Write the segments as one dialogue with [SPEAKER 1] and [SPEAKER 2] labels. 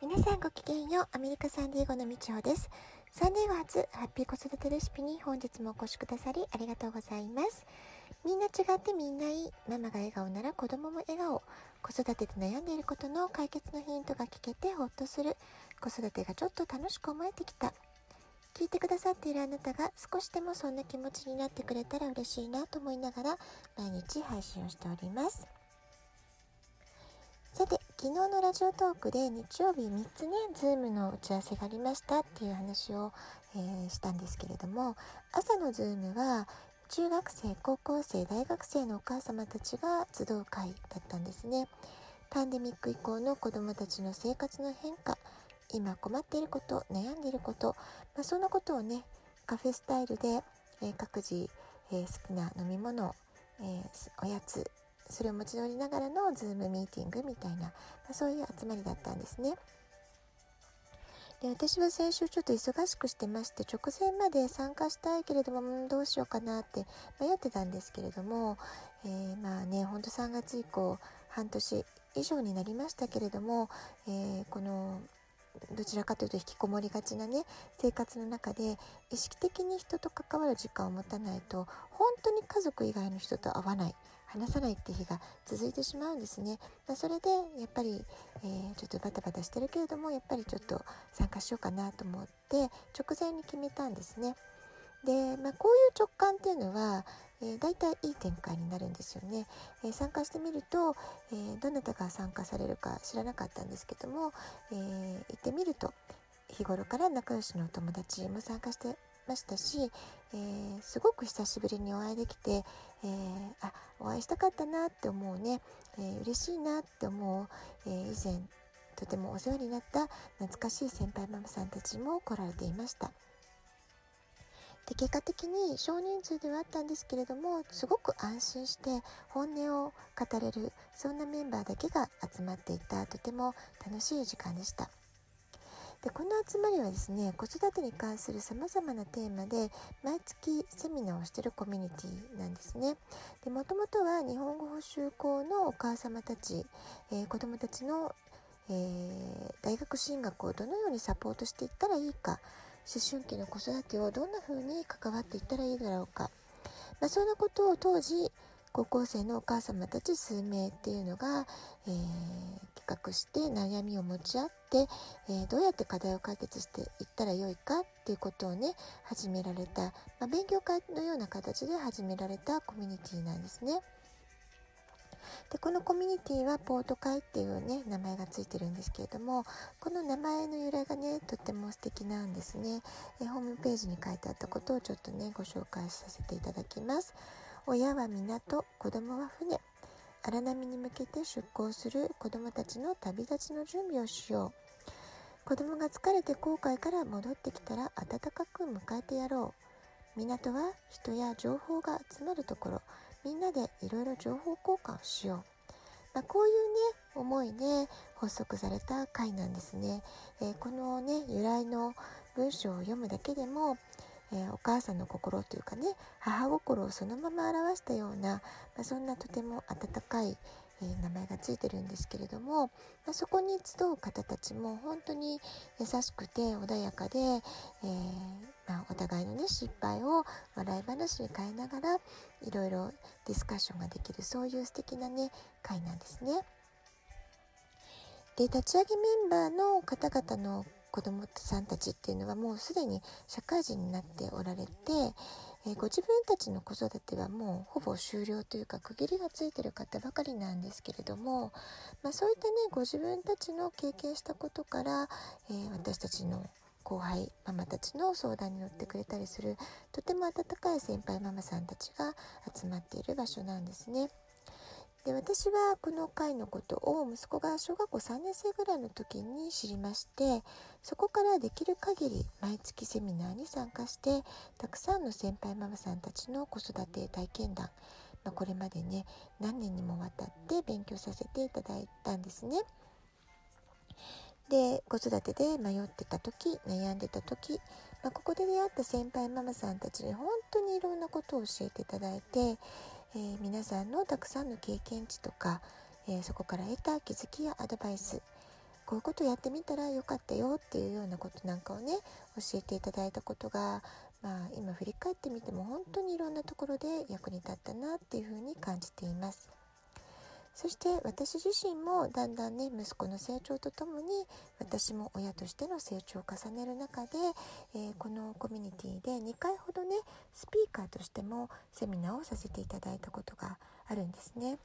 [SPEAKER 1] 皆さんごきげんよう。アメリカサンディエゴのみちほです。サンディエゴ初ハッピー子育てレシピに本日もお越しくださりありがとうございます。みんな違ってみんないい。ママが笑顔なら子供も笑顔。子育てで悩んでいることの解決のヒントが聞けてほっとする。子育てがちょっと楽しく思えてきた。聞いてくださっているあなたが少しでもそんな気持ちになってくれたら嬉しいなと思いながら毎日配信をしております。昨日のラジオトークで日曜日3つね、ズームの打ち合わせがありましたっていう話を、えーしたんですけれども、朝のズームは中学生、高校生、大学生のお母様たちが集う会だったんですね。パンデミック以降の子どもたちの生活の変化、今困っていること、悩んでいること、まあ、そんなことをね、カフェスタイルで、えー各自、えー好きな飲み物、えーおやつ、それを持ち寄りながらのズームミーティングみたいな、まあ、そういう集まりだったんですね。で私は先週ちょっと忙しくしてまして直前まで参加したいけれどもどうしようかなって迷ってたんですけれども、えーまあねほんと3月以降半年以上になりましたけれども、えーこのどちらかというと引きこもりがちなね生活の中で意識的に人と関わる時間を持たないと本当に家族以外の人と会わない話さないって日が続いてしまうんですね。まあ、それでやっぱり、えーちょっとバタバタしてるけれどもやっぱりちょっと参加しようかなと思って直前に決めたんですね。で、まあ、こういう直感っていうのは、えー、大体いい展開になるんですよね。えー参加してみると、えーどなたが参加されるか知らなかったんですけども、えー行ってみると日頃から仲良しのお友達も参加してましたし、えーすごく久しぶりにお会いできて、えーあお会いしたかったなって思うね、えー嬉しいなって思う、えー以前とてもお世話になった懐かしい先輩ママさんたちも来られていました。で結果的に少人数ではあったんですけれどもすごく安心して本音を語れるそんなメンバーだけが集まっていたとても楽しい時間でした。でこの集まりはですね子育てに関するさまざまなテーマで毎月セミナーをしてるコミュニティなんですね。でもともとは日本語補習校のお母様たち、えー子どもたちの、えー大学進学をどのようにサポートしていったらいいか思春期の子育てをどんな風に関わっていったらいいだろうか、まあ、そんなことを当時高校生のお母様たち数名っていうのが、えー企画して悩みを持ち合って、えーどうやって課題を解決していったらよいかっていうことをね始められた、まあ、勉強会のような形で始められたコミュニティなんですね。でこのコミュニティはポート会っていうね名前がついてるんですけれどもこの名前の由来がねとっても素敵なんですね。えホームページに書いてあったことをちょっとねご紹介させていただきます。親は港子供は船。荒波に向けて出港する子供たちの旅立ちの準備をしよう。子供が疲れて航海から戻ってきたら温かく迎えてやろう。港は人や情報が集まるところ。みんなでいろいろ情報交換をしよう、まあ、こういうね思いで発足された回なんですね、えーこのね由来の文章を読むだけでも、えーお母さんの心というかね母心をそのまま表したような、まあ、そんなとても温かい、えー名前がついてるんですけれども、まあ、そこに集う方たちも本当に優しくて穏やかで、えーまあ、お互いのね失敗を笑い話に変えながらいろいろディスカッションができるそういう素敵なね会なんですね。で立ち上げメンバーの方々の子どもさんたちっていうのはもうすでに社会人になっておられて、えーご自分たちの子育てはもうほぼ終了というか区切りがついてる方ばかりなんですけれども、まあ、そういったねご自分たちの経験したことから、えー私たちの後輩ママたちの相談に乗ってくれたりするとても温かい先輩ママさんたちが集まっている場所なんですね。で私はこの会のことを息子が小学校3年生ぐらいの時に知りましてそこからできる限り毎月セミナーに参加してたくさんの先輩ママさんたちの子育て体験談、まあ、これまでね何年にもわたって勉強させていただいたんですね。で子育てで迷ってた時悩んでた時、まあ、ここで出会った先輩ママさんたちに本当にいろんなことを教えていただいて、えー皆さんのたくさんの経験値とか、えーそこから得た気づきやアドバイスこういうことやってみたらよかったよっていうようなことなんかをね教えていただいたことが、まあ、今振り返ってみても本当にいろんなところで役に立ったなっていうふうに感じています。そして私自身もだんだんね息子の成長とともに私も親としての成長を重ねる中で、えー、このコミュニティで2回ほどねスピーカーとしてもセミナーをさせていただいたことがあるんですね。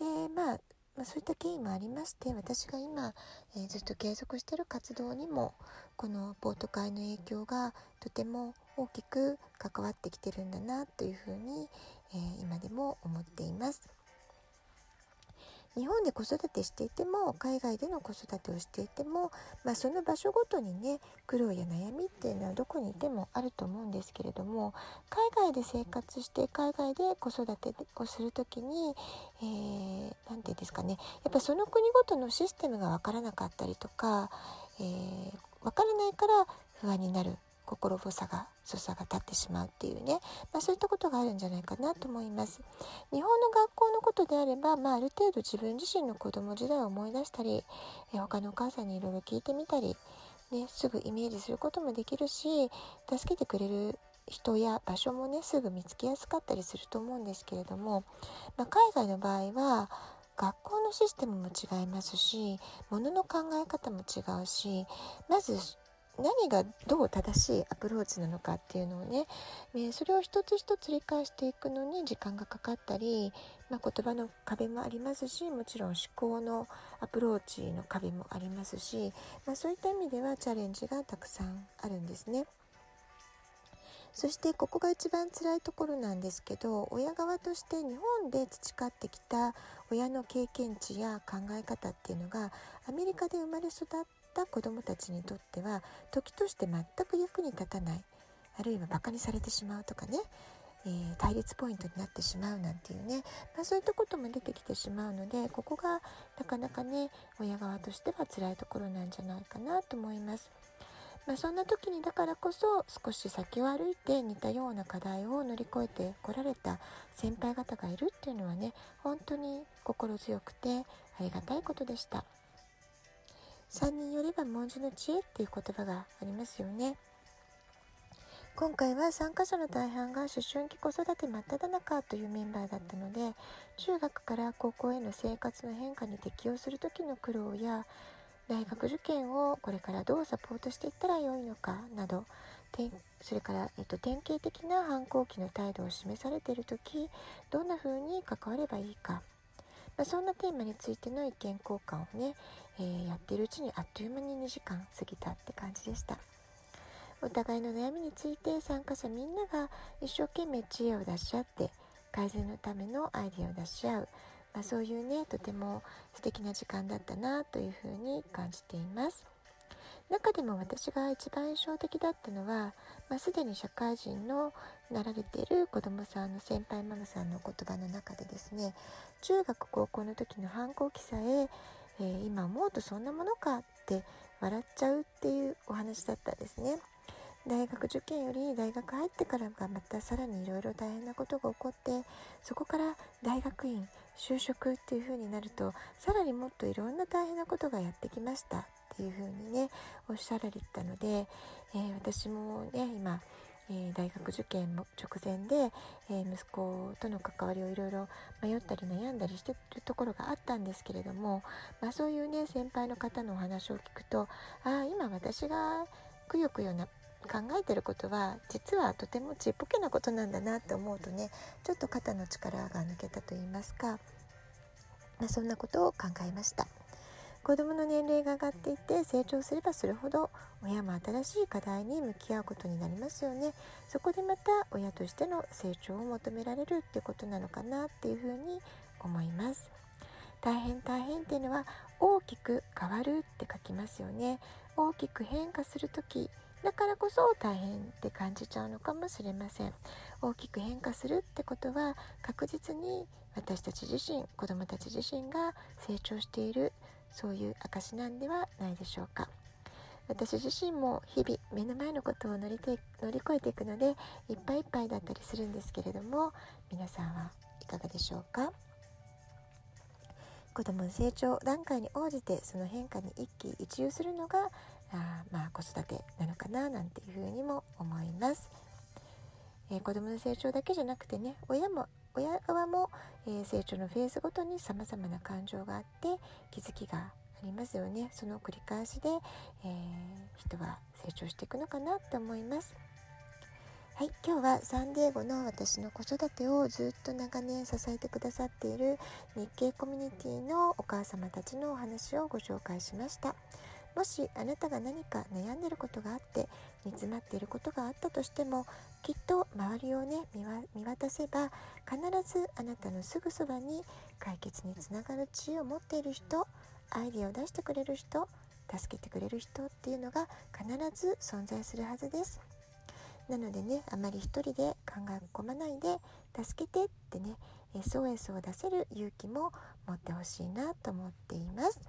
[SPEAKER 1] でまあまあ、そういった経緯もありまして私が今、えー、ずっと継続している活動にもこのボート会の影響がとても大きく関わってきてるんだなというふうに、えー、今でも思っています。日本で子育てしていても海外での子育てをしていても、まあ、その場所ごとにね苦労や悩みっていうのはどこにいてもあると思うんですけれども海外で生活して海外で子育てをする時に何、えー、て言うんですかねやっぱその国ごとのシステムが分からなかったりとか、えー、分からないから不安になる心細が所作が立ってしまうっていうね、まあ、そういったことがあるんじゃないかなと思います。日本の学校のことであれば、まあ、ある程度自分自身の子供時代を思い出したりえ他のお母さんにいろいろ聞いてみたり、ね、すぐイメージすることもできるし助けてくれる人や場所もねすぐ見つけやすかったりすると思うんですけれども、まあ、海外の場合は学校のシステムも違いますし物の考え方も違うしまず何がどう正しいアプローチなのかっていうのをね、えそれを一つ一つ理解していくのに時間がかかったり、まあ、言葉の壁もありますしもちろん思考のアプローチの壁もありますし、まあ、そういった意味ではチャレンジがたくさんあるんですね。そしてここが一番辛いところなんですけど親側として日本で培ってきた親の経験値や考え方っていうのがアメリカで生まれ育った子どもたちにとっては時として全く役に立たないあるいはバカにされてしまうとかね、えー、対立ポイントになってしまうなんていうね、まあ、そういったことも出てきてしまうのでここがなかなかね親側としては辛いところなんじゃないかなと思います。まあ、そんな時にだからこそ少し先を歩いて似たような課題を乗り越えてこられた先輩方がいるっていうのはね本当に心強くてありがたいことでした。3人よれば文字の知恵っていう言葉がありますよね。今回は参加者の大半が思春期子育て真っ只中というメンバーだったので中学から高校への生活の変化に適応する時の苦労や大学受験をこれからどうサポートしていったらよいのかなどそれから、えっと、典型的な反抗期の態度を示されている時どんな風に関わればいいかまあ、そんなテーマについての意見交換をね、えー、やってるうちにあっという間に2時間過ぎたって感じでした。お互いの悩みについて参加者みんなが一生懸命知恵を出し合って改善のためのアイデアを出し合う、まあ、そういうねとても素敵な時間だったなというふうに感じています。中でも私が一番印象的だったのは、まあ、すでに社会人のなられている子どもさんの先輩ママさんの言葉の中でですね中学高校の時の反抗期さええー、今思うとそんなものかって笑っちゃうっていうお話だったんですね。大学受験より大学入ってからがまたさらにいろいろ大変なことが起こってそこから大学院就職っていう風になるとさらにもっといろんな大変なことがやってきましたていう風にねおっしゃられたので、えー、私もね今えー、大学受験も直前で、えー、息子との関わりをいろいろ迷ったり悩んだりしてるところがあったんですけれども、まあ、そういうね先輩の方のお話を聞くとああ今私がくよくよな考えてることは実はとてもちっぽけなことなんだなって思うとねちょっと肩の力が抜けたと言いますか、まあ、そんなことを考えました。子どもの年齢が上がっていって成長すればするほど親も新しい課題に向き合うことになりますよね。そこでまた親としての成長を求められるってことなのかなっていうふうに思います。大変大変っていうのは大きく変わるって書きますよね。大きく変化する時だからこそ大変って感じちゃうのかもしれません。大きく変化するってことは確実に私たち自身子どもたち自身が成長しているそういう証なんではないでしょうか私自身も日々目の前のことを乗りて乗り越えていくのでいっぱいいっぱいだったりするんですけれども皆さんはいかがでしょうか？子どもの成長段階に応じてその変化に一喜一憂するのがあまあ子育てなのかななんていうふうにも思います。えー、子どもの成長だけじゃなくてね親も親側も、えー、成長のフェーズごとにさまざまな感情があって気づきがありますよねその繰り返しで、えー、人は成長していくのかなって思います。はい、今日はサンデーゴの私の子育てをずっと長年支えてくださっている日系コミュニティのお母様たちのお話をご紹介しました。もしあなたが何か悩んでることがあって煮詰まっていることがあったとしてもきっと周りをね見渡せば必ずあなたのすぐそばに解決につながる知恵を持っている人アイデアを出してくれる人助けてくれる人っていうのが必ず存在するはずです。なのでねあまり一人で考え込まないで助けてってね SOS を出せる勇気も持ってほしいなと思っています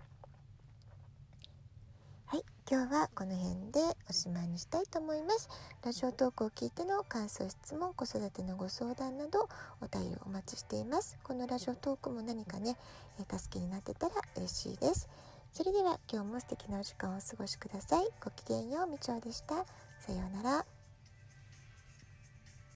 [SPEAKER 1] 今日はこの辺でおしまいにしたいと思います。ラジオトークを聞いての感想質問子育てのご相談などお便りお待ちしています。このラジオトークも何かね助けになってたら嬉しいです。それでは今日も素敵なお時間をお過ごしください。ごきげんようみちおでした。さようなら。